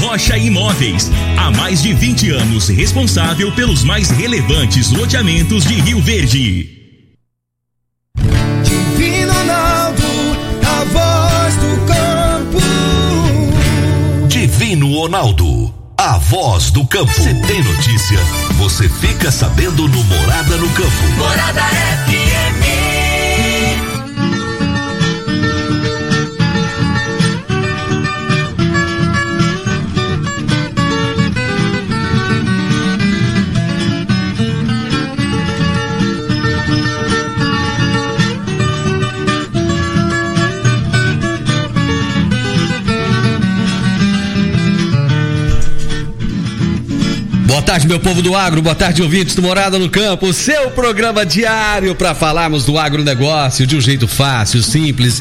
Rocha Imóveis. Há mais de 20 anos responsável pelos mais relevantes loteamentos de Rio Verde. Divino Ronaldo, a voz do campo. Divino Ronaldo, a voz do campo. Se tem notícia, você fica sabendo no Morada no Campo. Morada FM. Tarde, meu povo do agro, boa tarde, ouvintes do Morada no Campo, seu programa diário para falarmos do agronegócio de um jeito fácil, simples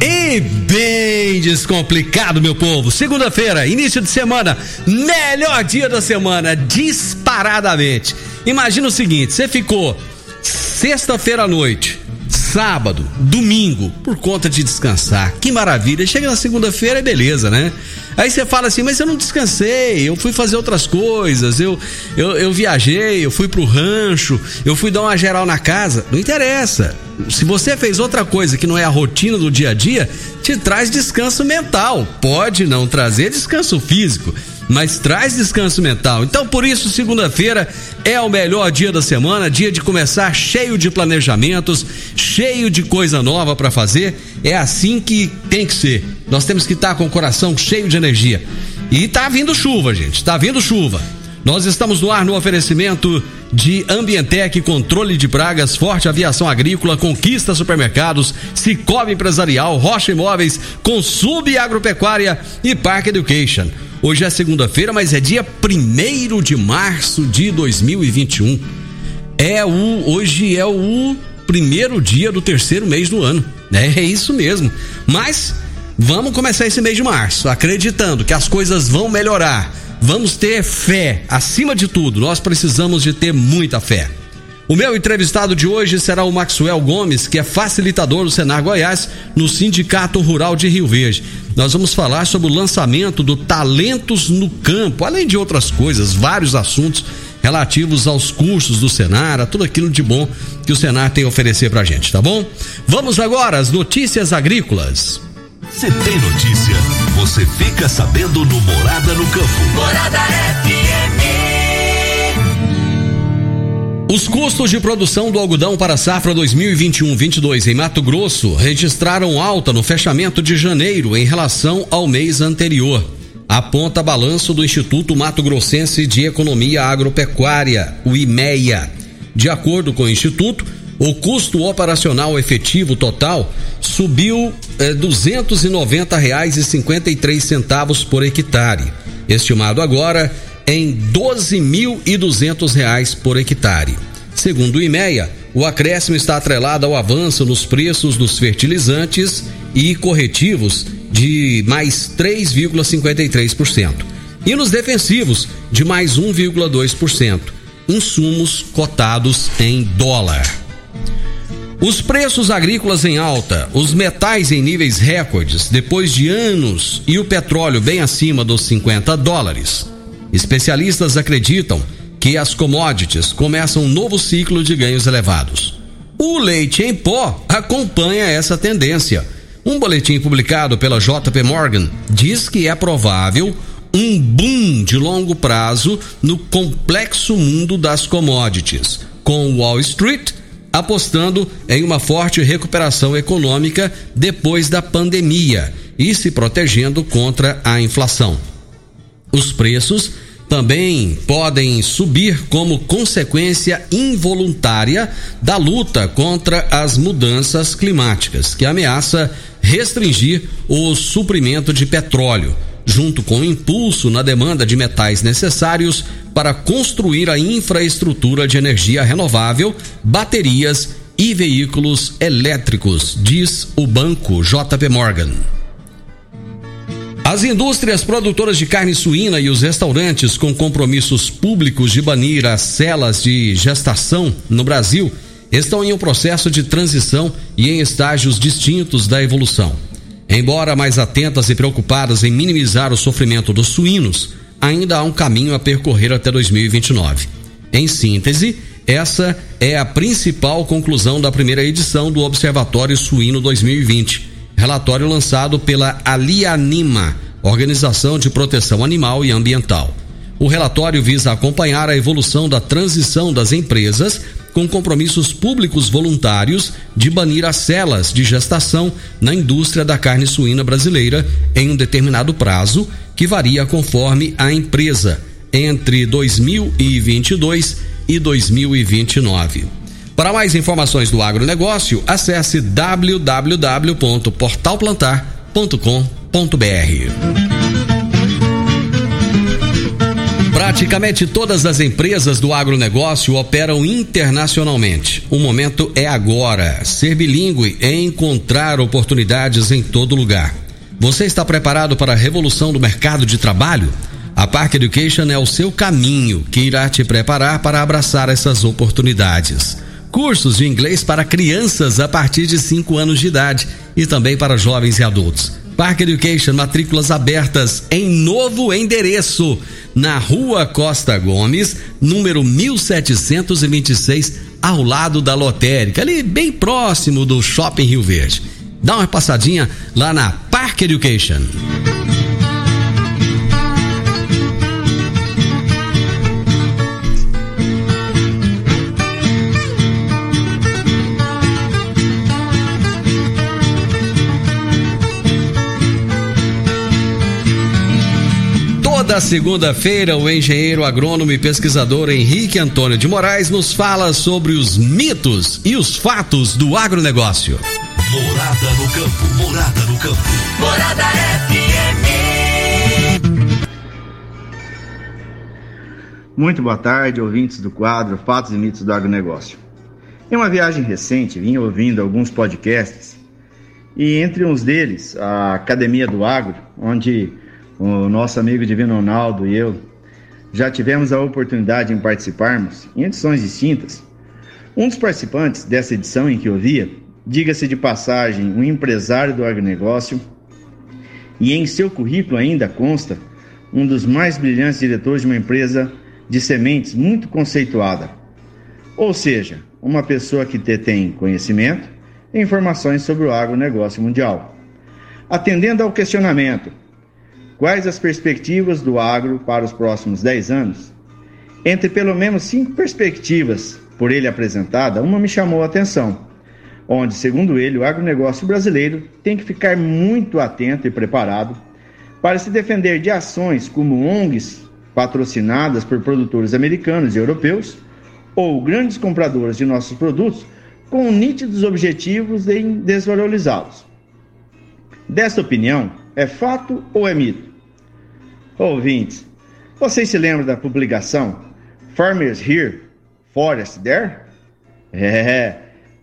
e bem descomplicado, meu povo. Segunda-feira, início de semana, melhor dia da semana, disparadamente. Imagina o seguinte: você ficou sexta-feira à noite, sábado, domingo, por conta de descansar. Que maravilha. Chega na segunda-feira, é beleza, né? Aí você fala assim, mas eu não descansei, eu fui fazer outras coisas, eu, eu, eu viajei, eu fui pro rancho, eu fui dar uma geral na casa. Não interessa. Se você fez outra coisa que não é a rotina do dia a dia, te traz descanso mental. Pode não trazer descanso físico mas traz descanso mental. Então, por isso, segunda-feira é o melhor dia da semana, dia de começar cheio de planejamentos, cheio de coisa nova para fazer. É assim que tem que ser. Nós temos que estar com o coração cheio de energia. E tá vindo chuva, gente. Tá vindo chuva. Nós estamos no ar no oferecimento de Ambientec, controle de pragas, Forte Aviação Agrícola, Conquista Supermercados, Cicobi Empresarial, Rocha Imóveis, Consub Agropecuária e Park Education. Hoje é segunda-feira, mas é dia 1 de março de 2021. É o hoje é o primeiro dia do terceiro mês do ano. É, é isso mesmo. Mas vamos começar esse mês de março acreditando que as coisas vão melhorar. Vamos ter fé. Acima de tudo, nós precisamos de ter muita fé. O meu entrevistado de hoje será o Maxwell Gomes, que é facilitador do Senar Goiás no Sindicato Rural de Rio Verde. Nós vamos falar sobre o lançamento do Talentos no Campo, além de outras coisas, vários assuntos relativos aos cursos do Senar, a tudo aquilo de bom que o Senar tem a oferecer pra gente, tá bom? Vamos agora às notícias agrícolas. Se tem notícia, você fica sabendo no Morada no Campo. Morada FM. Os custos de produção do algodão para a safra 2021-22 em Mato Grosso registraram alta no fechamento de janeiro em relação ao mês anterior. Aponta balanço do Instituto Mato Grossense de Economia Agropecuária, o IMEA. De acordo com o Instituto, o custo operacional efetivo total subiu eh, R$ 290,53 por hectare, estimado agora em R$ 12.200 por hectare. Segundo o IMEA, o acréscimo está atrelado ao avanço nos preços dos fertilizantes e corretivos de mais 3,53% e nos defensivos de mais 1,2%, insumos cotados em dólar. Os preços agrícolas em alta, os metais em níveis recordes depois de anos e o petróleo bem acima dos 50 dólares. Especialistas acreditam que as commodities começam um novo ciclo de ganhos elevados. O leite em pó acompanha essa tendência. Um boletim publicado pela JP Morgan diz que é provável um boom de longo prazo no complexo mundo das commodities, com Wall Street apostando em uma forte recuperação econômica depois da pandemia e se protegendo contra a inflação. Os preços também podem subir como consequência involuntária da luta contra as mudanças climáticas, que ameaça restringir o suprimento de petróleo, junto com o impulso na demanda de metais necessários para construir a infraestrutura de energia renovável, baterias e veículos elétricos, diz o banco JP Morgan. As indústrias produtoras de carne suína e os restaurantes com compromissos públicos de banir as celas de gestação no Brasil estão em um processo de transição e em estágios distintos da evolução. Embora mais atentas e preocupadas em minimizar o sofrimento dos suínos, ainda há um caminho a percorrer até 2029. Em síntese, essa é a principal conclusão da primeira edição do Observatório Suíno 2020, relatório lançado pela Alianima, Organização de Proteção Animal e Ambiental. O relatório visa acompanhar a evolução da transição das empresas com compromissos públicos voluntários de banir as celas de gestação na indústria da carne suína brasileira em um determinado prazo, que varia conforme a empresa, entre 2022 e 2029. Para mais informações do agronegócio, acesse www.portalplantar.com.br. Praticamente todas as empresas do agronegócio operam internacionalmente. O momento é agora. Ser bilíngue é encontrar oportunidades em todo lugar. Você está preparado para a revolução do mercado de trabalho? A Park Education é o seu caminho que irá te preparar para abraçar essas oportunidades. Cursos de inglês para crianças a partir de 5 anos de idade e também para jovens e adultos. Park Education, matrículas abertas em novo endereço na Rua Costa Gomes, número 1726, ao lado da lotérica, ali bem próximo do Shopping Rio Verde. Dá uma passadinha lá na Park Education. Toda segunda-feira, o engenheiro agrônomo e pesquisador Henrique Antônio de Moraes nos fala sobre os mitos e os fatos do agronegócio. Morada no campo, morada no campo. Morada FM. Muito boa tarde, ouvintes do quadro Fatos e Mitos do Agronegócio. Em uma viagem recente, vim ouvindo alguns podcasts e entre uns deles, a Academia do Agro, onde o nosso amigo Divino Ronaldo e eu já tivemos a oportunidade de participarmos em edições distintas. Um dos participantes dessa edição em que eu via, diga-se de passagem, um empresário do agronegócio, e em seu currículo ainda consta um dos mais brilhantes diretores de uma empresa de sementes muito conceituada. Ou seja, uma pessoa que detém conhecimento e informações sobre o agronegócio mundial. Atendendo ao questionamento, Quais as perspectivas do agro para os próximos 10 anos? Entre pelo menos cinco perspectivas por ele apresentada, uma me chamou a atenção, onde, segundo ele, o agronegócio brasileiro tem que ficar muito atento e preparado para se defender de ações como ONGs patrocinadas por produtores americanos e europeus ou grandes compradores de nossos produtos com nítidos objetivos de desvalorizá-los. Dessa opinião, é fato ou é mito? Ouvintes, vocês se lembram da publicação Farmers Here, Forest There? É,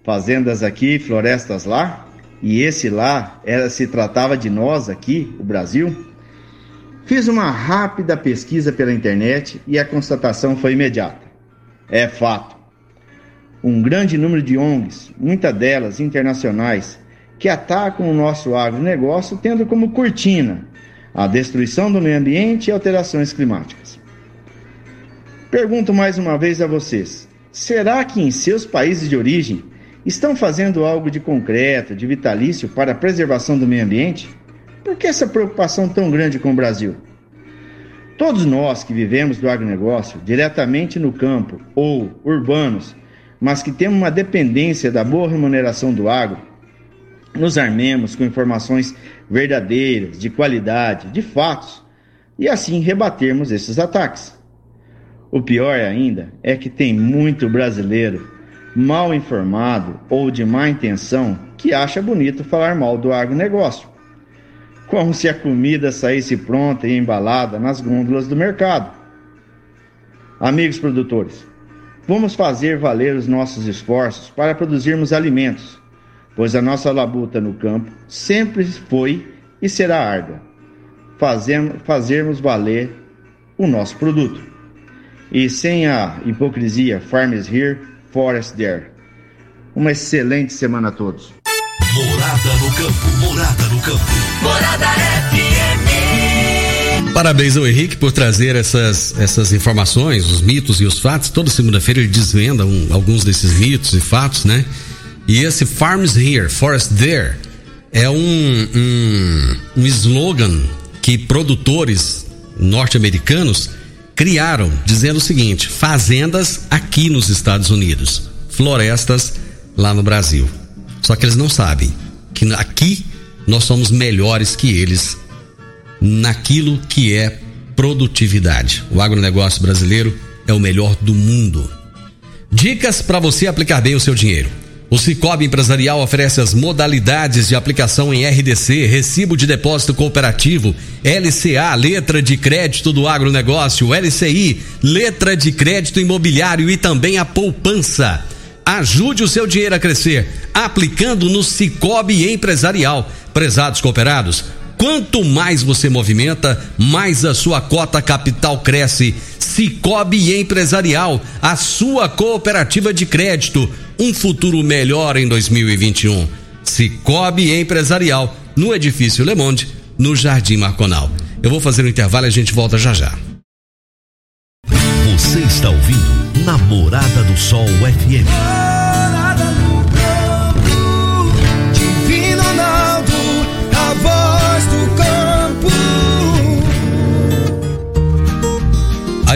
fazendas aqui, florestas lá. E esse lá era se tratava de nós aqui, o Brasil. Fiz uma rápida pesquisa pela internet e a constatação foi imediata. É fato. Um grande número de ONGs, muitas delas internacionais, que atacam o nosso agronegócio tendo como cortina a destruição do meio ambiente e alterações climáticas. Pergunto mais uma vez a vocês: será que em seus países de origem estão fazendo algo de concreto, de vitalício para a preservação do meio ambiente? Por que essa preocupação tão grande com o Brasil? Todos nós que vivemos do agronegócio, diretamente no campo ou urbanos, mas que temos uma dependência da boa remuneração do agro, nos armemos com informações verdadeiras, de qualidade, de fatos, e assim rebatermos esses ataques. O pior ainda é que tem muito brasileiro mal informado ou de má intenção que acha bonito falar mal do agronegócio. como se a comida saísse pronta e embalada nas gôndolas do mercado. Amigos produtores, vamos fazer valer os nossos esforços para produzirmos alimentos, pois a nossa labuta no campo sempre foi e será árdua. Fazemos, fazermos valer o nosso produto. E sem a hipocrisia, farmers here, forest there. Uma excelente semana a todos. Morada no campo, morada no campo. Morada FM. Parabéns ao Henrique por trazer essas, essas informações, os mitos e os fatos. Toda segunda-feira ele desvenda um, alguns desses mitos e fatos, né? E esse Farms Here, Forest There é um, um, um slogan que produtores norte-americanos criaram, dizendo o seguinte: fazendas aqui nos Estados Unidos, florestas lá no Brasil. Só que eles não sabem que aqui nós somos melhores que eles naquilo que é produtividade. O agronegócio brasileiro é o melhor do mundo. Dicas para você aplicar bem o seu dinheiro. O Cicobi Empresarial oferece as modalidades de aplicação em RDC, Recibo de Depósito Cooperativo, LCA, Letra de Crédito do Agronegócio, LCI, Letra de Crédito Imobiliário e também a poupança. Ajude o seu dinheiro a crescer aplicando no Cicobi Empresarial. Prezados cooperados, quanto mais você movimenta, mais a sua cota capital cresce. Cicobi Empresarial, a sua cooperativa de crédito. Um futuro melhor em 2021. Cicobi Empresarial, no edifício Le Monde, no Jardim Marconal. Eu vou fazer um intervalo e a gente volta já já. Você está ouvindo Namorada do Sol FM.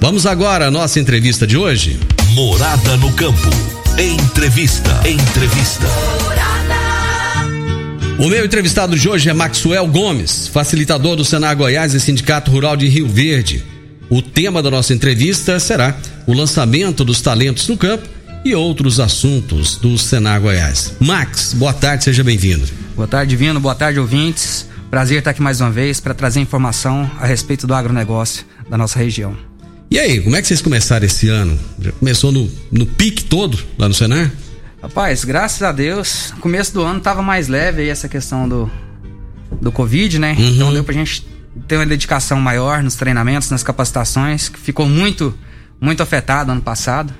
Vamos agora à nossa entrevista de hoje. Morada no campo. Entrevista. Entrevista. O meu entrevistado de hoje é Maxwell Gomes, facilitador do Senar Goiás e Sindicato Rural de Rio Verde. O tema da nossa entrevista será o lançamento dos talentos no campo e outros assuntos do Senar Goiás. Max, boa tarde, seja bem-vindo. Boa tarde, Vino. Boa tarde, ouvintes. Prazer estar aqui mais uma vez para trazer informação a respeito do agronegócio da nossa região. E aí, como é que vocês começaram esse ano? Já começou no, no pique todo lá no Senar? Rapaz, graças a Deus, no começo do ano tava mais leve aí essa questão do, do Covid, né? Uhum. Então deu pra gente ter uma dedicação maior nos treinamentos, nas capacitações, que ficou muito, muito afetado ano passado.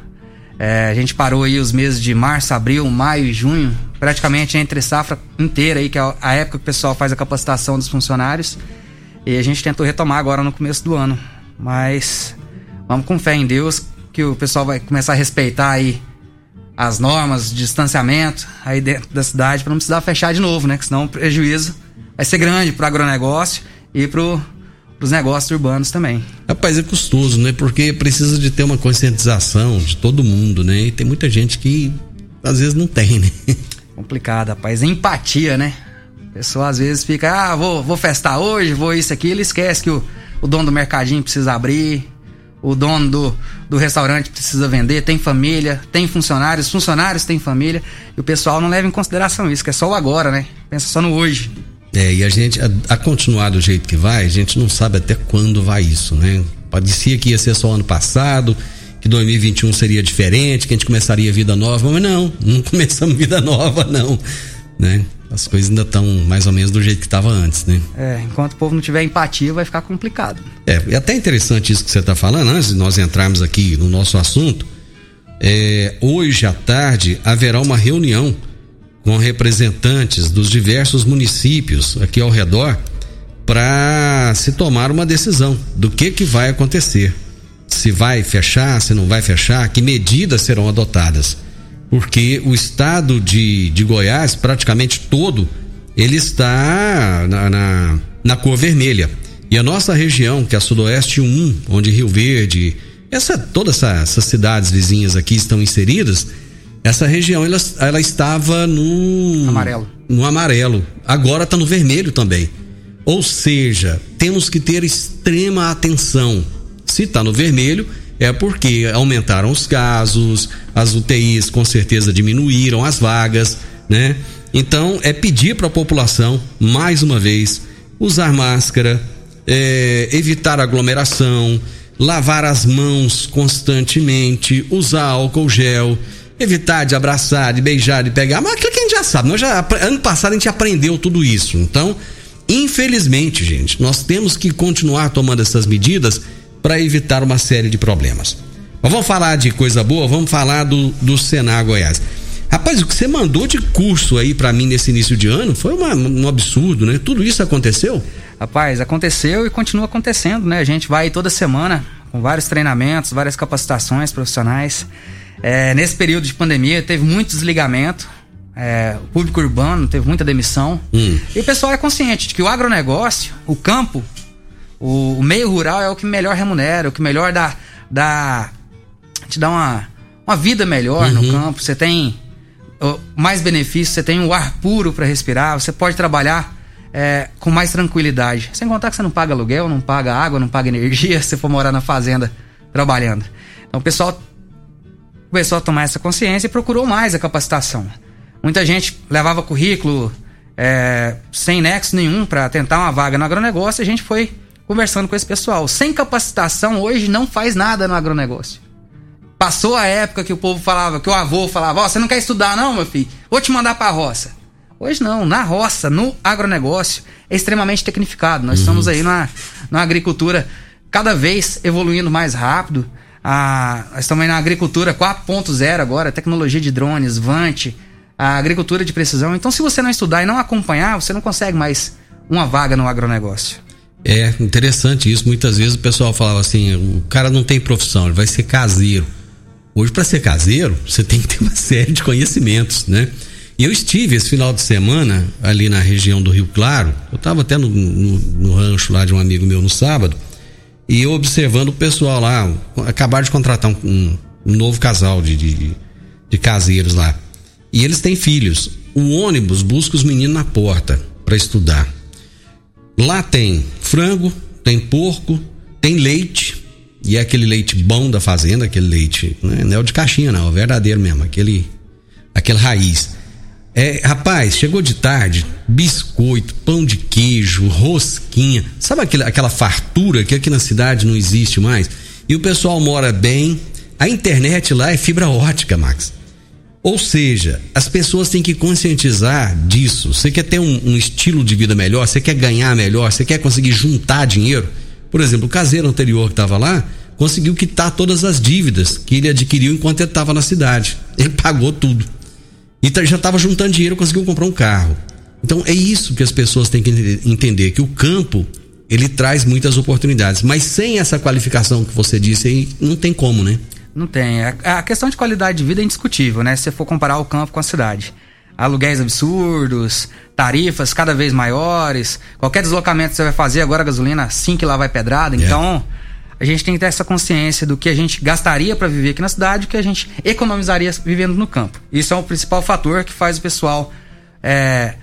É, a gente parou aí os meses de março, abril, maio e junho, praticamente entre safra inteira aí, que é a época que o pessoal faz a capacitação dos funcionários. E a gente tentou retomar agora no começo do ano. Mas vamos com fé em Deus que o pessoal vai começar a respeitar aí as normas de distanciamento aí dentro da cidade para não precisar fechar de novo, né? Que senão o prejuízo vai ser grande para o agronegócio e para os negócios urbanos também. Rapaz, é custoso, né? Porque precisa de ter uma conscientização de todo mundo, né? E tem muita gente que às vezes não tem, né? Complicado, rapaz. Empatia, né? A pessoa às vezes fica, ah, vou, vou festar hoje, vou isso aqui. Ele esquece que o, o dono do mercadinho precisa abrir, o dono do, do restaurante precisa vender, tem família, tem funcionários, funcionários têm família, e o pessoal não leva em consideração isso, que é só o agora, né? Pensa só no hoje. É, e a gente, a, a continuar do jeito que vai, a gente não sabe até quando vai isso, né? Parecia que ia ser só ano passado, que 2021 seria diferente, que a gente começaria vida nova, mas não, não começamos vida nova, não, né? As coisas ainda estão mais ou menos do jeito que estava antes, né? É, enquanto o povo não tiver empatia, vai ficar complicado. É, é até interessante isso que você está falando, antes de nós entrarmos aqui no nosso assunto. É, hoje à tarde haverá uma reunião com representantes dos diversos municípios aqui ao redor para se tomar uma decisão do que que vai acontecer. Se vai fechar, se não vai fechar, que medidas serão adotadas. Porque o estado de, de Goiás, praticamente todo, ele está na, na, na cor vermelha. E a nossa região, que é a Sudoeste 1, onde Rio Verde, essa, todas essa, essas cidades vizinhas aqui estão inseridas, essa região ela, ela estava no amarelo. No amarelo. Agora está no vermelho também. Ou seja, temos que ter extrema atenção. Se está no vermelho, é porque aumentaram os casos, as UTIs com certeza diminuíram as vagas, né? Então é pedir para a população, mais uma vez, usar máscara, é, evitar aglomeração, lavar as mãos constantemente, usar álcool gel, evitar de abraçar, de beijar, de pegar, mas aquilo que a gente já sabe. Nós já, ano passado a gente aprendeu tudo isso. Então, infelizmente, gente, nós temos que continuar tomando essas medidas para evitar uma série de problemas. Mas vamos falar de coisa boa, vamos falar do, do Senar Goiás. Rapaz, o que você mandou de curso aí para mim nesse início de ano foi uma, um absurdo, né? Tudo isso aconteceu? Rapaz, aconteceu e continua acontecendo, né? A gente vai toda semana com vários treinamentos, várias capacitações profissionais. É, nesse período de pandemia teve muito desligamento, é, o público urbano teve muita demissão. Hum. E o pessoal é consciente de que o agronegócio, o campo, o, o, meio rural é o que melhor remunera, o que melhor dá, dá te dá uma, uma vida melhor uhum. no campo. Você tem mais benefícios, você tem um ar puro para respirar, você pode trabalhar é, com mais tranquilidade. Sem contar que você não paga aluguel, não paga água, não paga energia se for morar na fazenda trabalhando. Então o pessoal começou a tomar essa consciência e procurou mais a capacitação. Muita gente levava currículo é, sem nexo nenhum para tentar uma vaga no agronegócio e a gente foi conversando com esse pessoal. Sem capacitação, hoje não faz nada no agronegócio. Passou a época que o povo falava, que o avô falava, ó, oh, você não quer estudar não, meu filho? Vou te mandar pra roça. Hoje não, na roça, no agronegócio, é extremamente tecnificado. Nós uhum. estamos aí na, na agricultura cada vez evoluindo mais rápido. A, nós estamos aí na agricultura 4.0 agora, tecnologia de drones, Vante, a agricultura de precisão. Então, se você não estudar e não acompanhar, você não consegue mais uma vaga no agronegócio. É interessante isso. Muitas vezes o pessoal falava assim: o cara não tem profissão, ele vai ser caseiro. Hoje, para ser caseiro, você tem que ter uma série de conhecimentos, né? E eu estive esse final de semana ali na região do Rio Claro. Eu estava até no, no, no, rancho lá de um amigo meu no sábado. E eu observando o pessoal lá. Acabaram de contratar um, um, novo casal de, de, de, caseiros lá. E eles têm filhos. O ônibus busca os meninos na porta para estudar. Lá tem frango, tem porco, tem leite, e é aquele leite bom da fazenda, aquele leite, né? não é o de caixinha, não, é o verdadeiro mesmo, aquele, aquele raiz. É, rapaz, chegou de tarde, biscoito, pão de queijo, rosquinha, sabe aquele, aquela fartura que aqui na cidade não existe mais? E o pessoal mora bem, a internet lá é fibra ótica, Max. Ou seja, as pessoas têm que conscientizar disso. Você quer ter um, um estilo de vida melhor, você quer ganhar melhor, você quer conseguir juntar dinheiro por exemplo, o caseiro anterior que estava lá conseguiu quitar todas as dívidas que ele adquiriu enquanto ele estava na cidade. Ele pagou tudo. E já estava juntando dinheiro, conseguiu comprar um carro. Então é isso que as pessoas têm que entender, que o campo ele traz muitas oportunidades, mas sem essa qualificação que você disse aí, não tem como, né? Não tem. A questão de qualidade de vida é indiscutível, né? Se você for comparar o campo com a cidade aluguéis absurdos, tarifas cada vez maiores. Qualquer deslocamento que você vai fazer, agora a gasolina assim que lá vai pedrada. É. Então, a gente tem que ter essa consciência do que a gente gastaria para viver aqui na cidade e o que a gente economizaria vivendo no campo. Isso é o principal fator que faz o pessoal é,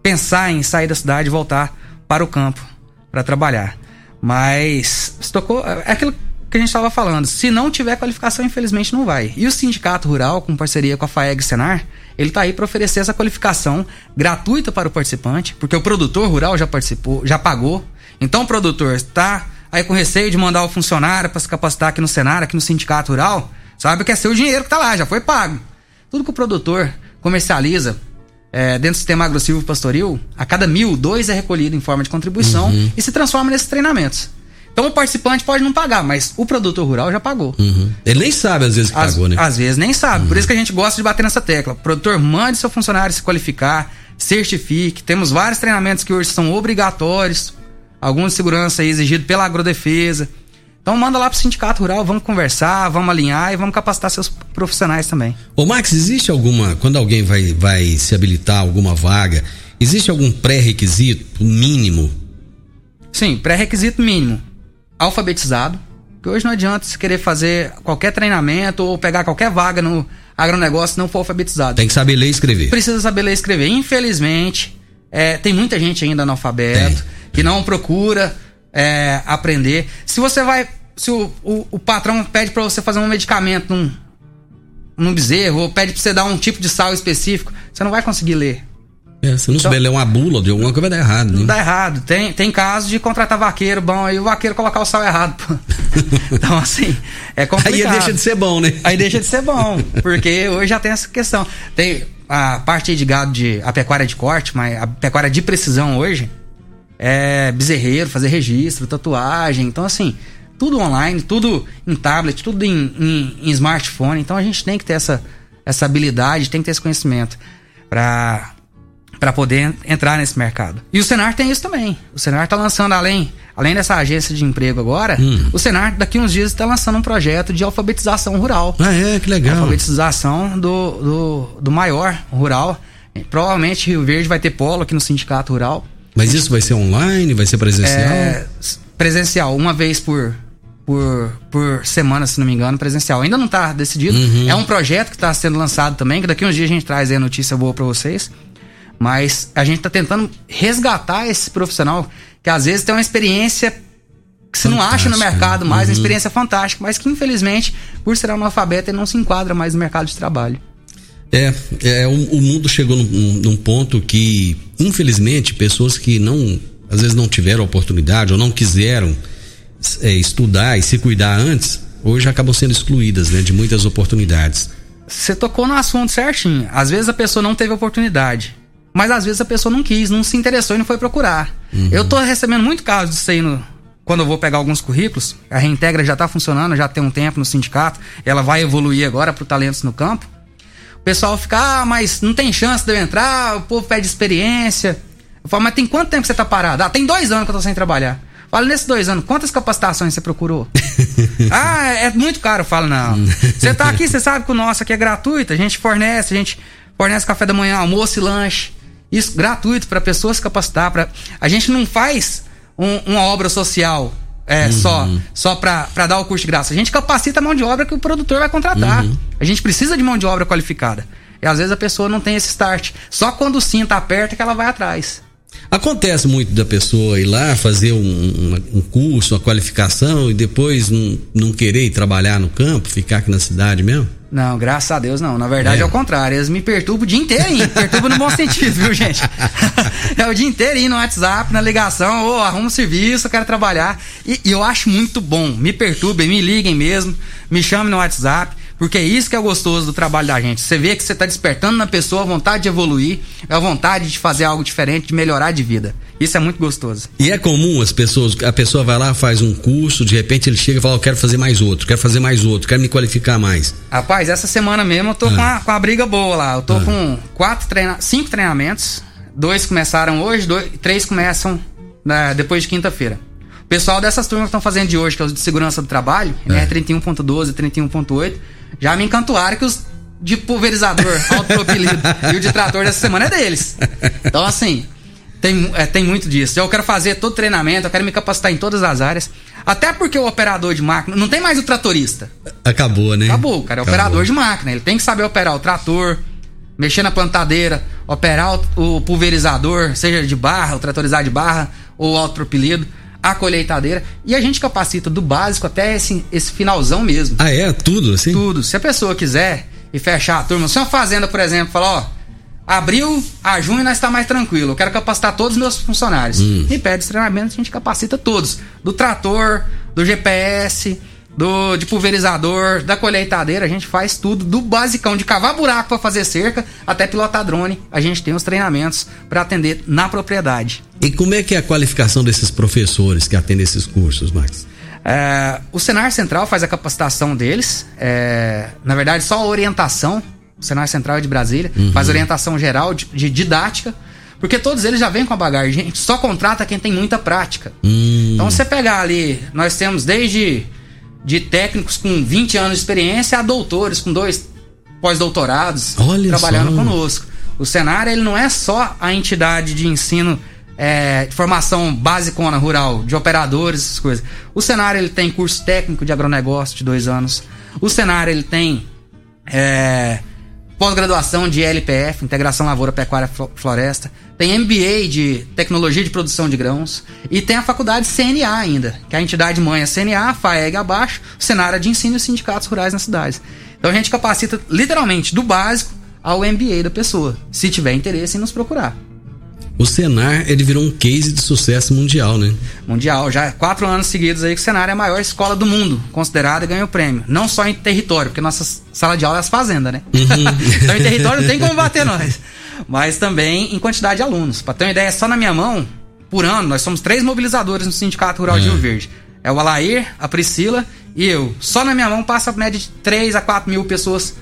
pensar em sair da cidade e voltar para o campo para trabalhar. Mas tocou, é aquilo que a gente estava falando. Se não tiver qualificação, infelizmente não vai. E o Sindicato Rural, com parceria com a FAEG Senar, ele está aí para oferecer essa qualificação gratuita para o participante, porque o produtor rural já participou, já pagou. Então o produtor está aí com receio de mandar o funcionário para se capacitar aqui no Senar, aqui no Sindicato Rural, sabe que é seu dinheiro que está lá, já foi pago. Tudo que o produtor comercializa é, dentro do sistema agressivo pastoril, a cada mil, dois é recolhido em forma de contribuição uhum. e se transforma nesses treinamentos. Então o participante pode não pagar, mas o produtor rural já pagou. Uhum. Ele nem sabe às vezes que às, pagou, né? Às vezes nem sabe. Uhum. Por isso que a gente gosta de bater nessa tecla. O produtor mande seu funcionário se qualificar, certifique. Temos vários treinamentos que hoje são obrigatórios, alguns de segurança exigidos pela agrodefesa. Então manda lá pro sindicato rural, vamos conversar, vamos alinhar e vamos capacitar seus profissionais também. Ô Max, existe alguma, quando alguém vai, vai se habilitar alguma vaga, existe algum pré-requisito mínimo Sim, pré-requisito mínimo. Alfabetizado. Que hoje não adianta você querer fazer qualquer treinamento ou pegar qualquer vaga no agronegócio se não for alfabetizado. Tem que saber ler e escrever. Precisa saber ler e escrever. Infelizmente, é, tem muita gente ainda analfabeto, que não procura é, aprender. Se você vai. Se o, o, o patrão pede para você fazer um medicamento num, num bezerro, ou pede pra você dar um tipo de sal específico, você não vai conseguir ler. É, se não souber ler uma bula de alguma coisa, vai dar errado, né? Dá errado. Tem, tem casos de contratar vaqueiro bom, aí o vaqueiro colocar o sal errado. então, assim, é complicado. Aí deixa de ser bom, né? Aí deixa de ser bom, porque hoje já tem essa questão. Tem a parte de gado de a pecuária de corte, mas a pecuária de precisão hoje é bezerreiro, fazer registro, tatuagem. Então, assim, tudo online, tudo em tablet, tudo em, em, em smartphone. Então, a gente tem que ter essa, essa habilidade, tem que ter esse conhecimento para para poder entrar nesse mercado. E o Senar tem isso também. O Senar está lançando, além, além dessa agência de emprego agora, Hum. o Senar daqui uns dias está lançando um projeto de alfabetização rural. Ah, é, que legal. Alfabetização do, do, do maior rural. Provavelmente Rio Verde vai ter polo aqui no Sindicato Rural. Mas isso vai ser online, vai ser presencial? É, presencial, uma vez por, por, por semana, se não me engano, presencial. Ainda não está decidido. Uhum. É um projeto que está sendo lançado também, que daqui uns dias a gente traz aí a notícia boa para vocês. Mas a gente está tentando resgatar esse profissional que às vezes tem uma experiência que você não acha no mercado mais, uhum. uma experiência fantástica, mas que infelizmente, por ser analfabeto, ele não se enquadra mais no mercado de trabalho. É, é o, o mundo chegou num, num ponto que, infelizmente, pessoas que não, às vezes não tiveram oportunidade ou não quiseram é, estudar e se cuidar antes, hoje acabam sendo excluídas né, de muitas oportunidades. Você tocou no assunto certinho. Às vezes a pessoa não teve oportunidade. Mas às vezes a pessoa não quis, não se interessou e não foi procurar. Eu tô recebendo muito caso disso aí no, quando eu vou pegar alguns currículos. A Reintegra já tá funcionando, já tem um tempo no sindicato. Ela vai evoluir agora pro Talentos no Campo. O pessoal fica, ah, mas não tem chance de eu entrar, o povo pede experiência. Eu falo, mas tem quanto tempo que você tá parado? Ah, tem dois anos que eu tô sem trabalhar. Eu Falo, nesses dois anos, quantas capacitações você procurou? ah, é muito caro. Eu falo, não. Você tá aqui, você sabe que o nosso aqui é gratuito. A gente fornece, a gente fornece café da manhã, almoço e lanche. Isso gratuito para pessoas se capacitar. Pra... A gente não faz um- uma obra social é, só, só pra, pra dar o curso de graça. A gente capacita a mão de obra que o produtor vai contratar. A gente precisa de mão de obra qualificada. E às vezes a pessoa não tem esse start. Só quando o cinto aperta que ela vai atrás. Acontece muito da pessoa ir lá fazer um, um- curso, uma qualificação e depois não, não querer ir trabalhar no campo, ficar aqui na cidade mesmo? Não, graças a Deus não. Na verdade É. é, o contrário. Eles me perturbam o dia inteirinho. Perturbam no bom sentido, viu, gente? é o dia inteirinho no WhatsApp, na ligação. Ô, arruma um serviço, eu quero trabalhar. E, e eu acho muito bom. Me perturbem, me liguem mesmo. Me chamem no WhatsApp. Porque é isso que é gostoso do trabalho da gente. Você vê que você está despertando na pessoa a vontade de evoluir, a vontade de fazer algo diferente, de melhorar de vida. Isso é muito gostoso. E é comum as pessoas, a pessoa vai lá, faz um curso, de repente ele chega e fala, eu quero fazer mais outro, quero fazer mais outro, quero me qualificar mais. Rapaz, essa semana mesmo eu tô com, a, com a briga boa lá. Eu tô Ah. com quatro treina cinco treinamentos. Dois começaram hoje, dois, três começam né, depois de quinta-feira. O pessoal dessas turmas que estão fazendo de hoje, que é os de segurança do trabalho, né, 31.12, 31.8, já me encantuaram que os de pulverizador autopropelido e o de trator dessa semana é deles. Então, assim, tem, é, tem muito disso. Eu quero fazer todo treinamento, eu quero me capacitar em todas as áreas. Até porque o operador de máquina. Não tem mais o tratorista. Acabou, né? Acabou, cara. É Acabou. operador de máquina. Ele tem que saber operar o trator, mexer na plantadeira, operar o, o pulverizador, seja de barra, o tratorizar de barra ou autopropelido, a colheitadeira. E a gente capacita do básico até esse, esse finalzão mesmo. Ah, é? Tudo assim? Tudo. Se a pessoa quiser e fechar a turma, se uma fazenda, por exemplo, falar, ó, abril a junho nós está mais tranquilo, eu quero capacitar todos os meus funcionários. E pede os treinamentos, a gente capacita todos. Do trator, do GPS, do de pulverizador, da colheitadeira, a gente faz tudo, do basicão de cavar buraco para fazer cerca até pilotar drone. A gente tem os treinamentos para atender na propriedade. E como é que é a qualificação desses professores que atendem esses cursos, Max? É, o Senar Central faz a capacitação deles. é, na verdade, só a orientação. O Senar Central é de Brasília. Faz orientação geral de, de didática. Porque todos eles já vêm com a bagagem. A gente só contrata quem tem muita prática. Hum, Então, você pegar ali, nós temos desde de técnicos com 20 anos de experiência a doutores com dois pós-doutorados trabalhando só. conosco. O Senar, ele não é só a entidade de ensino é, formação basicona rural, de operadores, essas coisas. O cenário ele tem curso técnico de agronegócio de dois anos. O cenário ele tem é, pós-graduação de LPF, Integração Lavoura Pecuária Floresta. Tem MBA de Tecnologia de Produção de Grãos. E tem a faculdade CNA ainda, que é a entidade mãe é CNA, FAEG abaixo, cenário de ensino e sindicatos rurais nas cidades. Então a gente capacita literalmente do básico ao MBA da pessoa, se tiver interesse em nos procurar. O Senar, ele virou um case de sucesso mundial, né? Mundial. Já quatro anos seguidos aí que o Senar é a maior escola do mundo, considerada e ganhou prêmio. Não só em território, porque nossa sala de aula é as fazendas, né? Uhum. então em território não tem como bater nós. Mas também em quantidade de alunos. Pra ter uma ideia, só na minha mão, por ano, nós somos três mobilizadores no Sindicato Rural é. de Rio Verde. É o Alair, a Priscila e eu. Só na minha mão passa a média de 3 a 4 mil pessoas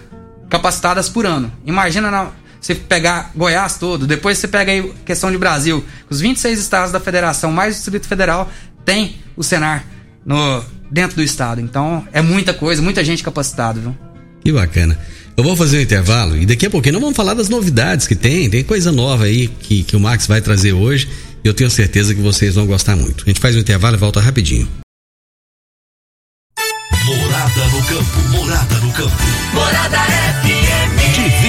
capacitadas por ano. Imagina na, você pegar Goiás todo, depois você pega aí questão de Brasil, os 26 estados da federação, mais o Distrito Federal, tem o Senar no, dentro do estado. Então é muita coisa, muita gente capacitada, viu? Que bacana. Eu vou fazer um intervalo e daqui a pouquinho nós vamos falar das novidades que tem, tem coisa nova aí que, que o Max vai trazer hoje. Eu tenho certeza que vocês vão gostar muito. A gente faz um intervalo e volta rapidinho. Morada no campo, morada no campo. Morada FM.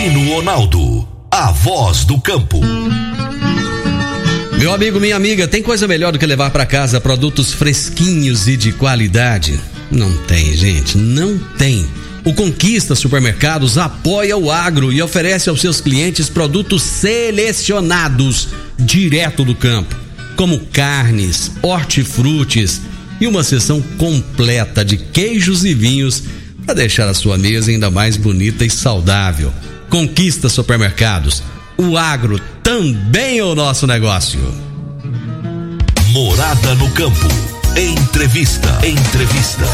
Divino Ronaldo, a voz do campo. Meu amigo, minha amiga, tem coisa melhor do que levar para casa produtos fresquinhos e de qualidade? Não tem, gente, não tem. O Conquista Supermercados apoia o agro e oferece aos seus clientes produtos selecionados direto do campo, como carnes, hortifrutis e uma seção completa de queijos e vinhos para deixar a sua mesa ainda mais bonita e saudável. Conquista supermercados. O agro também é o nosso negócio. Morada no campo. Entrevista. Entrevista.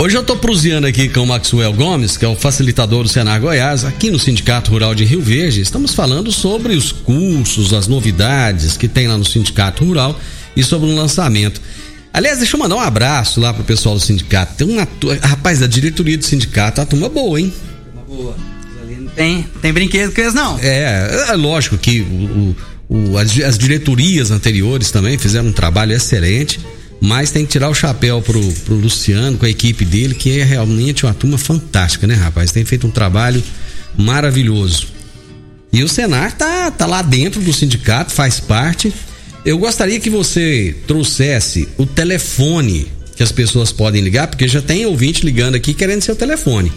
Hoje eu estou prusiando aqui com o Maxwell Gomes, que é o facilitador do Senar Goiás, aqui no Sindicato Rural de Rio Verde. Estamos falando sobre os cursos, as novidades que tem lá no Sindicato Rural e sobre o lançamento. Aliás, deixa eu mandar um abraço lá pro pessoal do sindicato. Tem uma. Rapaz, da diretoria do sindicato, a turma boa, hein? Uma boa. Tem, tem brinquedo com eles, não. É, é lógico que o, o, as, as diretorias anteriores também fizeram um trabalho excelente. Mas tem que tirar o chapéu pro, pro Luciano, com a equipe dele, que é realmente uma turma fantástica, né, rapaz? Tem feito um trabalho maravilhoso. E o Senar tá, tá lá dentro do sindicato, faz parte. Eu gostaria que você trouxesse o telefone que as pessoas podem ligar, porque já tem ouvinte ligando aqui querendo seu telefone.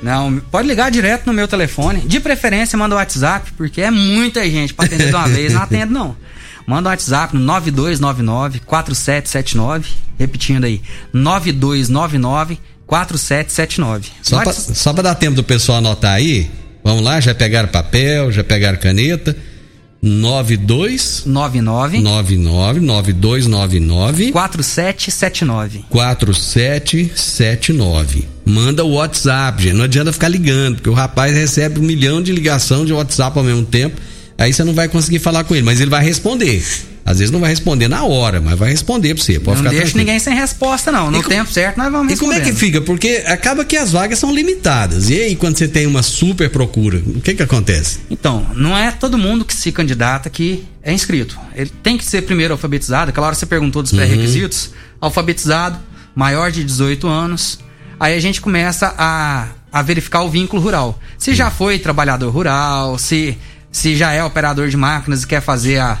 Não, pode ligar direto no meu telefone. De preferência, manda o WhatsApp, porque é muita gente para atender de uma vez. Não atendo, não. Manda um WhatsApp no 9299-4779. Repetindo aí, 9299-4779. Só para dar tempo do pessoal anotar aí, vamos lá, já pegaram papel, já pegaram caneta. 92 99 99 9299 4779 4779. Manda o WhatsApp, gente. Não adianta ficar ligando, porque o rapaz recebe um milhão de ligação de WhatsApp ao mesmo tempo aí você não vai conseguir falar com ele, mas ele vai responder. Às vezes não vai responder na hora, mas vai responder pra você. Pode não deixa ninguém sem resposta, não. No e tempo certo nós vamos responder. E como é que fica? Porque acaba que as vagas são limitadas. E aí, quando você tem uma super procura, o que que acontece? Então, não é todo mundo que se candidata que é inscrito. Ele tem que ser primeiro alfabetizado. Aquela hora você perguntou dos uhum. pré-requisitos. Alfabetizado, maior de 18 anos. Aí a gente começa a, a verificar o vínculo rural. Se já foi trabalhador rural, se se já é operador de máquinas e quer fazer a,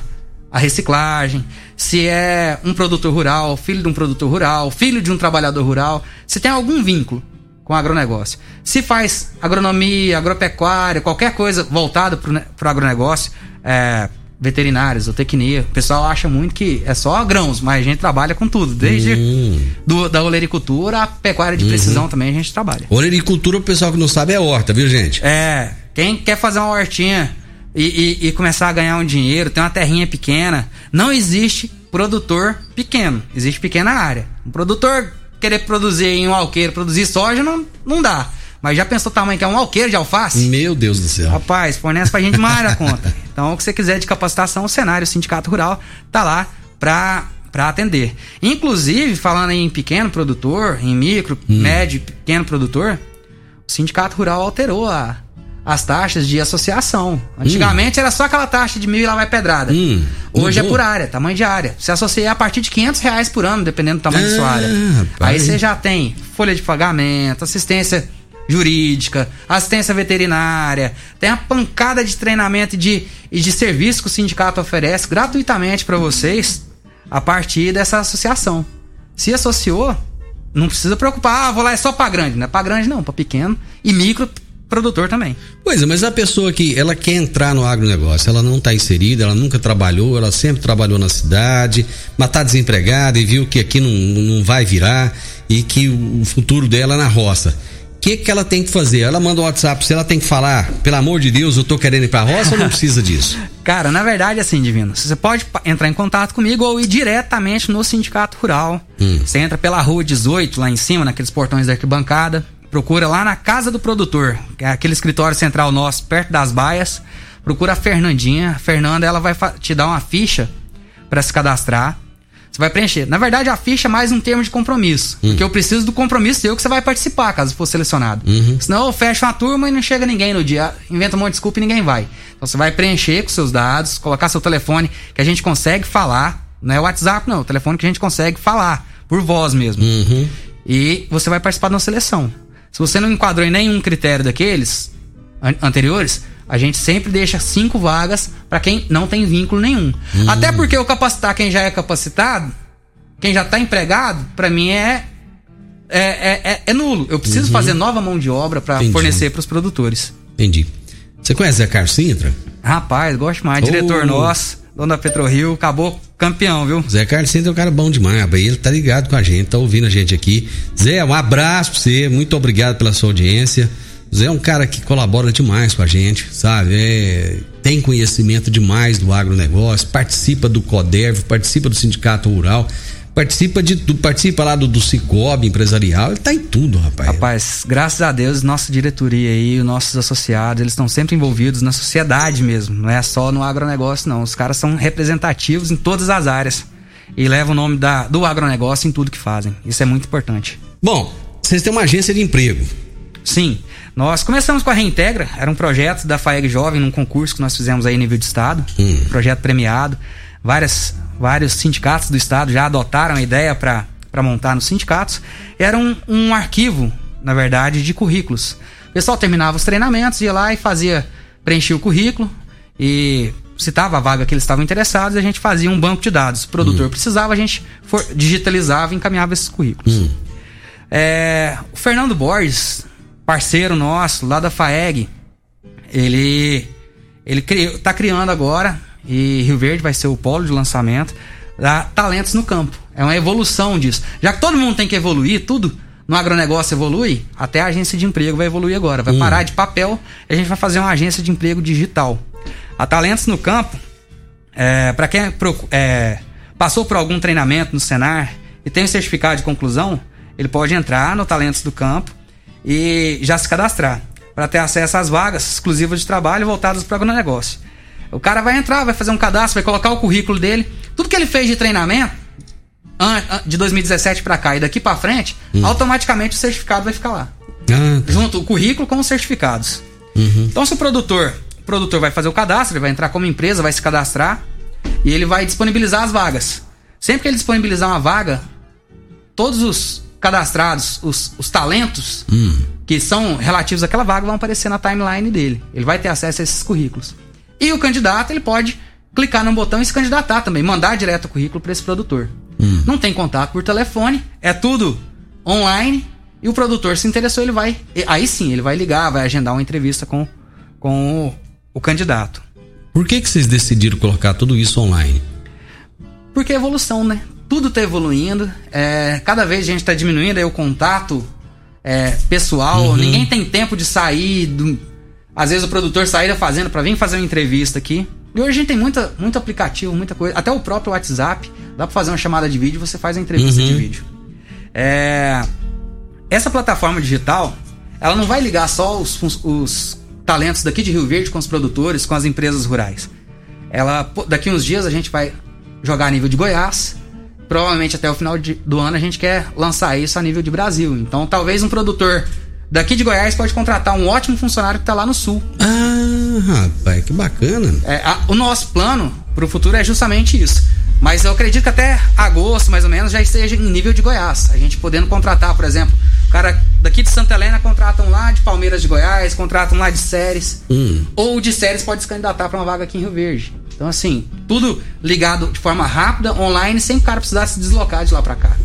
a reciclagem, se é um produtor rural, filho de um produtor rural, filho de um trabalhador rural, se tem algum vínculo com o agronegócio. Se faz agronomia, agropecuária, qualquer coisa voltada para o agronegócio, é, veterinários, zootecnia, o pessoal acha muito que é só grãos, mas a gente trabalha com tudo, desde hum. do, da olericultura à pecuária de uhum. precisão também a gente trabalha. Olericultura, o pessoal que não sabe, é horta, viu gente? É, quem quer fazer uma hortinha e, e, e, começar a ganhar um dinheiro, ter uma terrinha pequena. Não existe produtor pequeno, existe pequena área. Um produtor querer produzir em um alqueiro, produzir soja, não, não dá. Mas já pensou o tamanho que é um alqueiro de alface? Meu Deus do céu. Rapaz, fornece pra gente mais a conta. Então, o que você quiser de capacitação, o cenário, o Sindicato Rural, tá lá pra, pra atender. Inclusive, falando em pequeno produtor, em micro, hum. médio, pequeno produtor, o Sindicato Rural alterou a, as taxas de associação. Antigamente hum. era só aquela taxa de mil e lá vai pedrada. Hum. Hoje é por área, tamanho de área. Você associa a partir de 500 reais por ano, dependendo do tamanho ah, da sua área. Aí você já tem folha de pagamento, assistência jurídica, assistência veterinária, tem a pancada de treinamento e de, e de serviço que o sindicato oferece gratuitamente para vocês a partir dessa associação. Se associou, não precisa preocupar, ah, vou lá é só para grande, não é para grande não, para pequeno e micro produtor também. Pois é, mas a pessoa que ela quer entrar no agronegócio, ela não está inserida, ela nunca trabalhou, ela sempre trabalhou na cidade, mas está desempregada e viu que aqui não, não vai virar e que o futuro dela é na roça que, que ela tem que fazer? Ela manda um WhatsApp, se ela tem que falar, pelo amor de Deus, eu tô querendo ir pra roça ou não precisa disso? Cara, na verdade, assim, Divino, você pode entrar em contato comigo ou ir diretamente no Sindicato Rural. Hum. Você entra pela rua 18, lá em cima, naqueles portões da arquibancada. Procura lá na Casa do Produtor, que é aquele escritório central nosso, perto das baias. Procura a Fernandinha. A Fernanda, ela vai te dar uma ficha para se cadastrar. Você vai preencher. Na verdade, a ficha é mais um termo de compromisso. Uhum. Porque eu preciso do compromisso seu que você vai participar, caso for selecionado. Uhum. Senão eu fecho uma turma e não chega ninguém no dia. Inventa um monte de desculpa e ninguém vai. Então você vai preencher com seus dados, colocar seu telefone, que a gente consegue falar. Não é o WhatsApp, não. É o telefone que a gente consegue falar. Por voz mesmo. Uhum. E você vai participar de uma seleção. Se você não enquadrou em nenhum critério daqueles an anteriores, a gente sempre deixa cinco vagas para quem não tem vínculo nenhum. Hum. Até porque o capacitar quem já é capacitado, quem já está empregado, para mim é é, é, é, é, nulo. Eu preciso uhum. fazer nova mão de obra para fornecer para os produtores. Entendi. Você conhece Zé Carlos Sintra? Rapaz, gosto mais. Oh. Diretor nosso, dono da PetroRio, acabou campeão, viu? Zé Carlos Sintra é um cara bom demais. Ele tá ligado com a gente, tá ouvindo a gente aqui. Zé, um abraço pra você. Muito obrigado pela sua audiência. Zé é um cara que colabora demais com a gente, sabe? É, tem conhecimento demais do agronegócio, participa do CODERV, participa do Sindicato Rural, participa de do, participa lá do, do Cicobi empresarial, ele tá em tudo, rapaz. Rapaz, graças a Deus, nossa diretoria aí, os nossos associados, eles estão sempre envolvidos na sociedade mesmo, não é só no agronegócio não, os caras são representativos em todas as áreas e levam o nome da, do agronegócio em tudo que fazem, isso é muito importante. Bom, vocês têm uma agência de emprego. Sim, nós começamos com a Reintegra, era um projeto da FAEG Jovem, num concurso que nós fizemos aí nível de estado, hum. projeto premiado. Várias, vários sindicatos do estado já adotaram a ideia para montar nos sindicatos. Era um, um arquivo, na verdade, de currículos. O pessoal terminava os treinamentos, ia lá e fazia, preenchia o currículo e citava a vaga que eles estavam interessados e a gente fazia um banco de dados. O produtor hum. precisava, a gente for, digitalizava e encaminhava esses currículos. Hum. É, o Fernando Borges, parceiro nosso lá da FAEG, ele ele cri, tá criando agora e Rio Verde vai ser o polo de lançamento da talentos no campo. É uma evolução disso. Já que todo mundo tem que evoluir, tudo no agronegócio evolui, até a agência de emprego vai evoluir agora. Vai hum. parar de papel e a gente vai fazer uma agência de emprego digital. A Talentos no Campo, é, para quem é, é, passou por algum treinamento no Senar e tem o certificado de conclusão, ele pode entrar no Talentos do Campo e já se cadastrar para ter acesso às vagas exclusivas de trabalho voltadas para o agronegócio. O cara vai entrar, vai fazer um cadastro, vai colocar o currículo dele, tudo que ele fez de treinamento de 2017 para cá e daqui para frente, hum. automaticamente o certificado vai ficar lá. Ah, tá. Junto o currículo com os certificados. Uhum. Então se o produtor, o produtor vai fazer o cadastro, ele vai entrar como empresa, vai se cadastrar e ele vai disponibilizar as vagas. Sempre que ele disponibilizar uma vaga, todos os cadastrados, os, os talentos hum. que são relativos àquela vaga vão aparecer na timeline dele. Ele vai ter acesso a esses currículos. E o candidato, ele pode clicar no botão e se candidatar também, mandar direto o currículo para esse produtor. Hum. Não tem contato por telefone, é tudo online. E o produtor se interessou, ele vai. Aí sim, ele vai ligar, vai agendar uma entrevista com, com o, o candidato. Por que, que vocês decidiram colocar tudo isso online? Porque é evolução, né? tudo está evoluindo. É, cada vez a gente está diminuindo aí o contato é, pessoal. Uhum. Ninguém tem tempo de sair. Do... Às vezes o produtor sair fazendo para vir fazer uma entrevista aqui. E hoje a gente tem muita, muito aplicativo, muita coisa. Até o próprio WhatsApp. Dá para fazer uma chamada de vídeo você faz a entrevista uhum. de vídeo. É, essa plataforma digital, ela não vai ligar só os, os talentos daqui de Rio Verde com os produtores, com as empresas rurais. Ela, daqui uns dias a gente vai jogar a nível de Goiás, provavelmente até o final de, do ano a gente quer lançar isso a nível de Brasil. Então, talvez um produtor daqui de Goiás pode contratar um ótimo funcionário que está lá no sul. Ah, rapaz, que bacana. É, a, o nosso plano para o futuro é justamente isso. Mas eu acredito que até agosto, mais ou menos, já esteja em nível de Goiás. A gente podendo contratar, por exemplo, o cara daqui de Santa Helena contratam lá de Palmeiras de Goiás, contratam lá de Séries. Hum. Ou de Séries pode se candidatar para uma vaga aqui em Rio Verde. Então, assim, tudo ligado de forma rápida, online, sem o cara precisar se deslocar de lá para cá.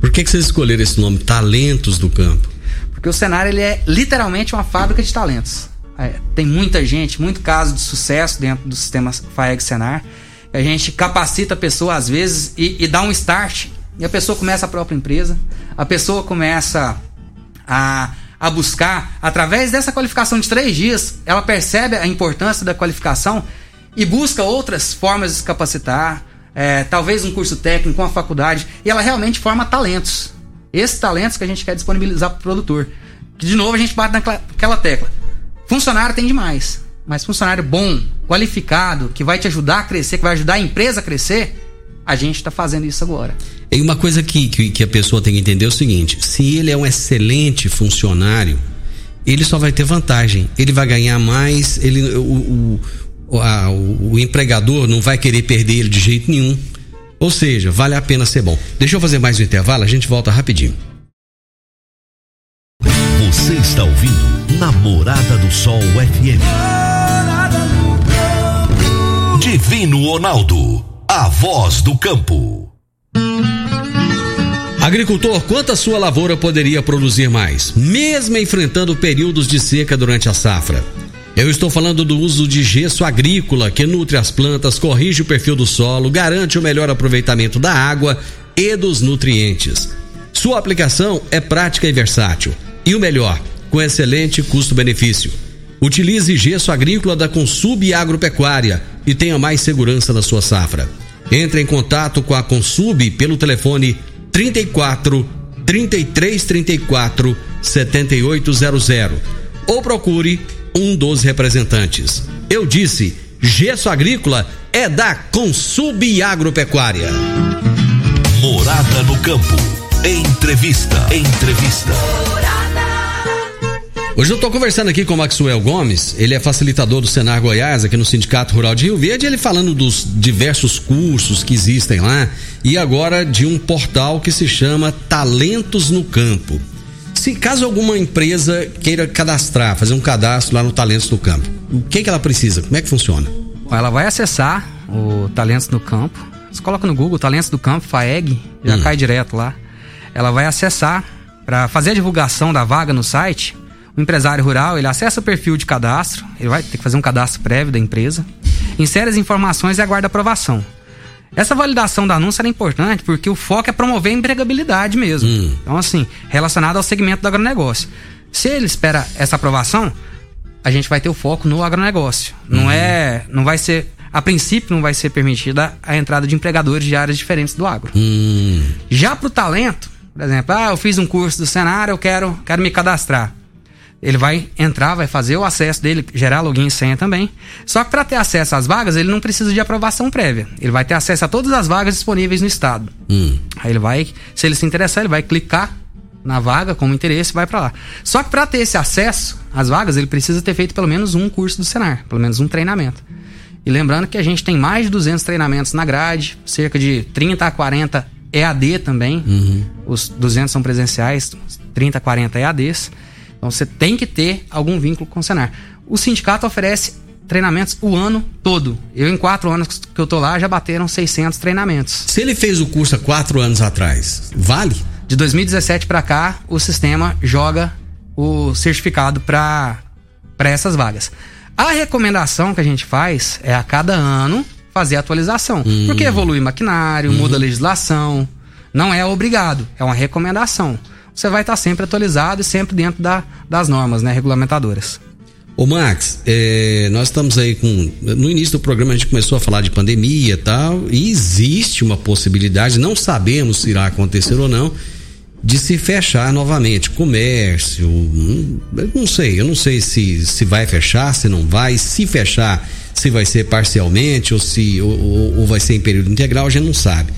Por que, que vocês escolheram esse nome, Talentos do Campo? Porque o cenário ele é literalmente uma fábrica de talentos. É, tem muita gente, muito caso de sucesso dentro do sistema FAEG Senar. A gente capacita a pessoa às vezes e, e dá um start e a pessoa começa a própria empresa, a pessoa começa a, a buscar, através dessa qualificação de três dias, ela percebe a importância da qualificação e busca outras formas de se capacitar, é, talvez um curso técnico, uma faculdade, e ela realmente forma talentos. Esses talentos que a gente quer disponibilizar para o produtor. De novo, a gente bate naquela tecla. Funcionário tem demais. Mas funcionário bom, qualificado, que vai te ajudar a crescer, que vai ajudar a empresa a crescer, a gente está fazendo isso agora. E uma coisa que, que, que, a pessoa tem que entender é o seguinte: se ele é um excelente funcionário, ele só vai ter vantagem. Ele vai ganhar mais, ele, o, o, a, o empregador não vai querer perder ele de jeito nenhum. Ou seja, vale a pena ser bom. Deixa eu fazer mais um intervalo, a gente volta rapidinho. Você está ouvindo Namorada do Sol FM. Divino Ronaldo, a voz do campo. Agricultor, quanto a sua lavoura poderia produzir mais, mesmo enfrentando períodos de seca durante a safra? Eu estou falando do uso de gesso agrícola que nutre as plantas, corrige o perfil do solo, garante o melhor aproveitamento da água e dos nutrientes. Sua aplicação é prática e versátil. E o melhor, com excelente custo-benefício. Utilize gesso agrícola da Consub Agropecuária e tenha mais segurança na sua safra. Entre em contato com a Consub pelo telefone 34 3334 7800 ou procure um dos representantes. Eu disse, gesso agrícola é da Consub Agropecuária. Morada no campo. Entrevista. Entrevista. Hoje eu estou conversando aqui com o Maxwell Gomes, ele é facilitador do Senar Goiás, aqui no Sindicato Rural de Rio Verde, ele falando dos diversos cursos que existem lá e agora de um portal que se chama Talentos no Campo. Se caso alguma empresa queira cadastrar, fazer um cadastro lá no Talentos no Campo, o que, que ela precisa? Como é que funciona? Ela vai acessar o Talentos no Campo, você coloca no Google Talentos do Campo, FAEG, já hum. cai direto lá. Ela vai acessar para fazer a divulgação da vaga no site o empresário rural, ele acessa o perfil de cadastro, ele vai ter que fazer um cadastro prévio da empresa, insere as informações e aguarda aprovação. Essa validação da anúncio é importante porque o foco é promover a empregabilidade mesmo. Hum. Então, assim, relacionado ao segmento do agronegócio. Se ele espera essa aprovação, a gente vai ter o foco no agronegócio. Não uhum. é. Não vai ser. A princípio, não vai ser permitida a entrada de empregadores de áreas diferentes do agro. Hum. Já para o talento, por exemplo, ah, eu fiz um curso do Senar, eu quero, quero me cadastrar ele vai entrar, vai fazer o acesso dele, gerar login e senha também. Só que para ter acesso às vagas, ele não precisa de aprovação prévia. Ele vai ter acesso a todas as vagas disponíveis no estado. Hum. Aí ele vai, se ele se interessar, ele vai clicar na vaga como interesse e vai para lá. Só que para ter esse acesso às vagas, ele precisa ter feito pelo menos um curso do Senar, pelo menos um treinamento. E lembrando que a gente tem mais de 200 treinamentos na grade, cerca de 30 a 40 EAD também. Uhum. Os 200 são presenciais, 30 a 40 EADs. Então você tem que ter algum vínculo com o Senar. O sindicato oferece treinamentos o ano todo. Eu, em quatro anos que eu tô lá, já bateram 600 treinamentos. Se ele fez o curso há quatro anos atrás, vale? De 2017 para cá, o sistema joga o certificado para essas vagas. A recomendação que a gente faz é a cada ano fazer atualização. Hum. Porque evolui maquinário, hum. muda a legislação. Não é obrigado, é uma recomendação você vai estar sempre atualizado e sempre dentro da, das normas né, regulamentadoras. Ô Max, é, nós estamos aí com. No início do programa a gente começou a falar de pandemia e tal, e existe uma possibilidade, não sabemos se irá acontecer ou não, de se fechar novamente. Comércio, hum, não sei, eu não sei se, se vai fechar, se não vai, se fechar, se vai ser parcialmente ou se ou, ou vai ser em período integral, a gente não sabe.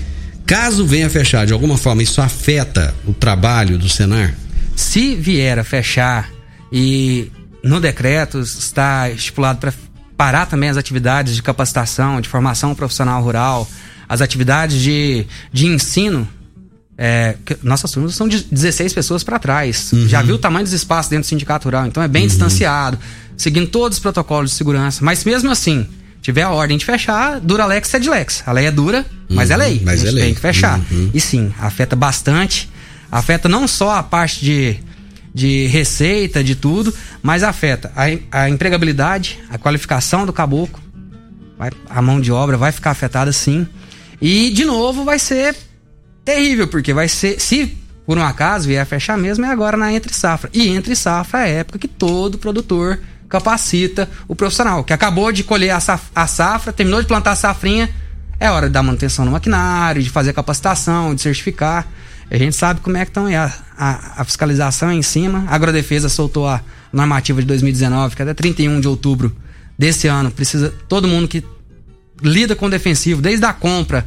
Caso venha fechar de alguma forma, isso afeta o trabalho do Senar? Se vier a fechar E no decreto está estipulado para parar também as atividades de capacitação, de formação profissional rural, as atividades de, de ensino. É, nossas turmas são de 16 pessoas para trás. Uhum. Já viu o tamanho dos espaços dentro do sindicato rural, então é bem uhum. distanciado, seguindo todos os protocolos de segurança. Mas mesmo assim, tiver a ordem de fechar, dura lex sed lex. A lei é dura, mas é uhum. é lei. Mas é tem que fechar. Uhum. E sim, afeta bastante. Afeta não só a parte de de receita, de tudo, mas afeta a, a empregabilidade, a qualificação do caboclo, vai, a mão de obra vai ficar afetada sim. E, de novo, vai ser terrível, porque vai ser, se por um acaso vier a fechar mesmo, é agora na entre safra. E entre safra é a época que todo produtor capacita o profissional, que acabou de colher a safra, a terminou de plantar a safrinha, é hora de dar manutenção no maquinário, de fazer capacitação, de certificar. A gente sabe como é que estão a, a, a, fiscalização é em cima. A Agrodefesa soltou a normativa de 2019, que até 31 de outubro desse ano precisa todo mundo que lida com defensivo, desde a compra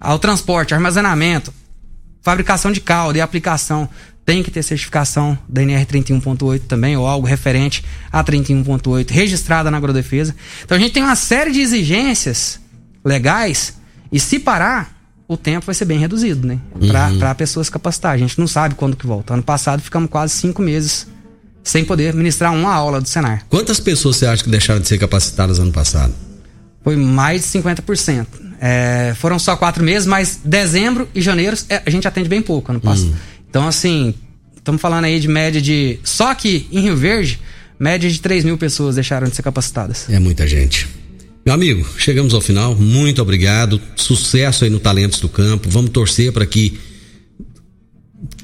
ao transporte, armazenamento, fabricação de calda e aplicação, tem que ter certificação da NR 31.8 também, ou algo referente a 31.8, registrada na Agrodefesa. Então a gente tem uma série de exigências legais, e se parar, o tempo vai ser bem reduzido, né? Para uhum. pessoas capacitar. A gente não sabe quando que volta. Ano passado ficamos quase cinco meses sem poder ministrar uma aula do Senar. Quantas pessoas você acha que deixaram de ser capacitadas ano passado? Foi mais de 50%. É, foram só quatro meses, mas dezembro e janeiro é, a gente atende bem pouco ano passado. Uhum. Então, assim, estamos falando aí de média de. Só que em Rio Verde, média de 3 mil pessoas deixaram de ser capacitadas. É muita gente. Meu amigo, chegamos ao final. Muito obrigado. Sucesso aí no Talentos do Campo. Vamos torcer para que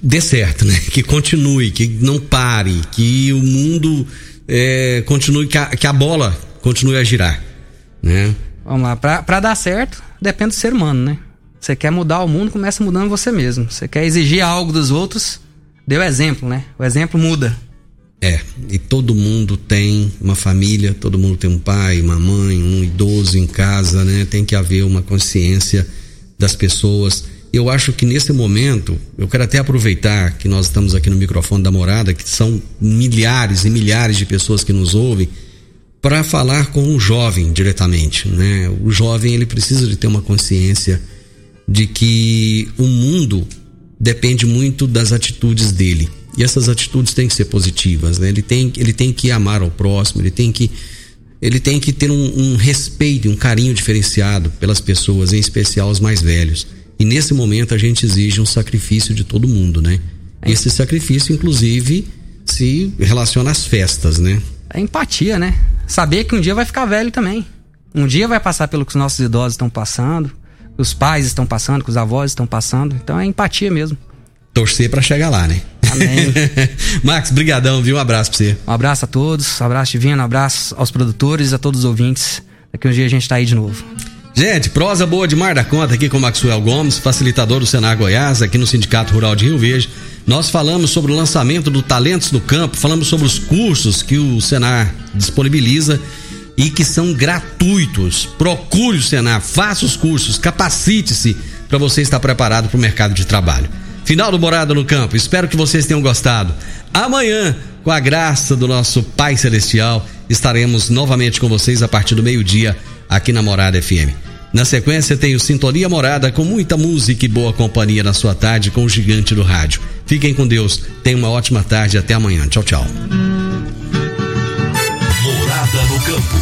dê certo, né? Que continue, que não pare, que o mundo é, continue, que a, que a, bola continue a girar, né? Vamos lá. Para dar certo, depende do ser humano, né? Você quer mudar o mundo, começa mudando você mesmo. Você quer exigir algo dos outros, dê o exemplo, né? O exemplo muda. É, e todo mundo tem uma família, todo mundo tem um pai, uma mãe, um idoso em casa, né? Tem que haver uma consciência das pessoas. Eu acho que nesse momento, eu quero até aproveitar que nós estamos aqui no microfone da morada, que são milhares e milhares de pessoas que nos ouvem, para falar com o jovem diretamente, né? O jovem ele precisa de ter uma consciência de que o mundo depende muito das atitudes dele e essas atitudes têm que ser positivas, né? Ele tem, ele tem que amar ao próximo, ele tem que, ele tem que ter um, um respeito, um carinho diferenciado pelas pessoas, em especial os mais velhos. E nesse momento a gente exige um sacrifício de todo mundo, né? É. Esse sacrifício, inclusive, se relaciona às festas, né? É empatia, né? Saber que um dia vai ficar velho também. Um dia vai passar pelo que os nossos idosos estão passando, os pais estão passando, que os avós estão passando. Então é empatia mesmo. Torcer para chegar lá, né? Amém. Max, brigadão, viu? Um abraço pra você. Um abraço a todos, um abraço divino, um abraço aos produtores, a todos os ouvintes. Daqui um dia a gente tá aí de novo. Gente, prosa boa demais da conta aqui com o Maxwell Gomes, facilitador do Senar Goiás, aqui no Sindicato Rural de Rio Verde. Nós falamos sobre o lançamento do Talentos no Campo, falamos sobre os cursos que o Senar disponibiliza e que são gratuitos. Procure o Senar, faça os cursos, capacite-se para você estar preparado para o mercado de trabalho. Final do Morada no Campo. Espero que vocês tenham gostado. Amanhã, com a graça do nosso Pai Celestial, estaremos novamente com vocês a partir do meio-dia aqui na Morada FM. Na sequência, tenho Sintonia Morada com muita música e boa companhia na sua tarde com o gigante do rádio. Fiquem com Deus. Tenham uma ótima tarde. Até amanhã. Tchau, tchau. Morada no Campo.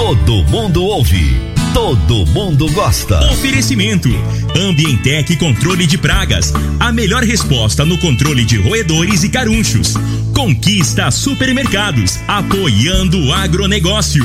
Todo mundo ouve todo mundo gosta. Oferecimento: Ambientec Controle de Pragas. A melhor resposta no controle de roedores e carunchos. Conquista Supermercados. Apoiando o agronegócio.